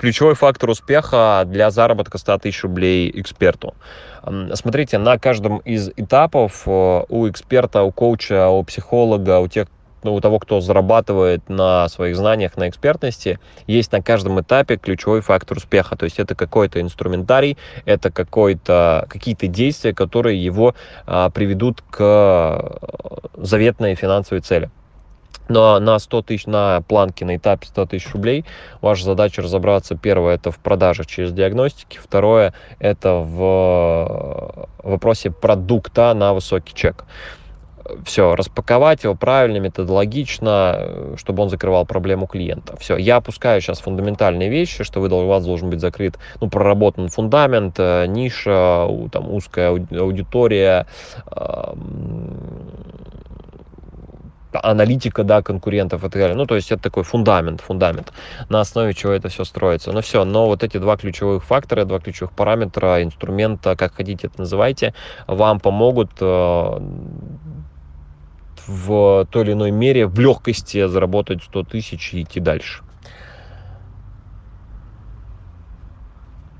ключевой фактор успеха для заработка 100 тысяч рублей эксперту. Смотрите, на каждом из этапов э, у эксперта, у коуча, у психолога, у тех, ну, у того, кто зарабатывает на своих знаниях, на экспертности, есть на каждом этапе ключевой фактор успеха. То есть это какой-то инструментарий, это какой-то, какие-то действия, которые его а, приведут к э, заветной финансовой цели. Но на 100 тысяч, на планке, на этапе 100 тысяч рублей, ваша задача разобраться, первое, это в продажах через диагностики, второе, это в вопросе продукта на высокий чек все, распаковать его правильно, методологично, чтобы он закрывал проблему клиента. Все, я опускаю сейчас фундаментальные вещи, что вы, у вас должен быть закрыт, ну, проработан фундамент, э, ниша, там, узкая аудитория, аналитика, да, конкурентов и так далее. Ну, то есть это такой фундамент, фундамент, на основе чего это все строится. Ну, все, но вот эти два ключевых фактора, два ключевых параметра, инструмента, как хотите это называйте, вам помогут э, в той или иной мере в легкости заработать 100 тысяч и идти дальше.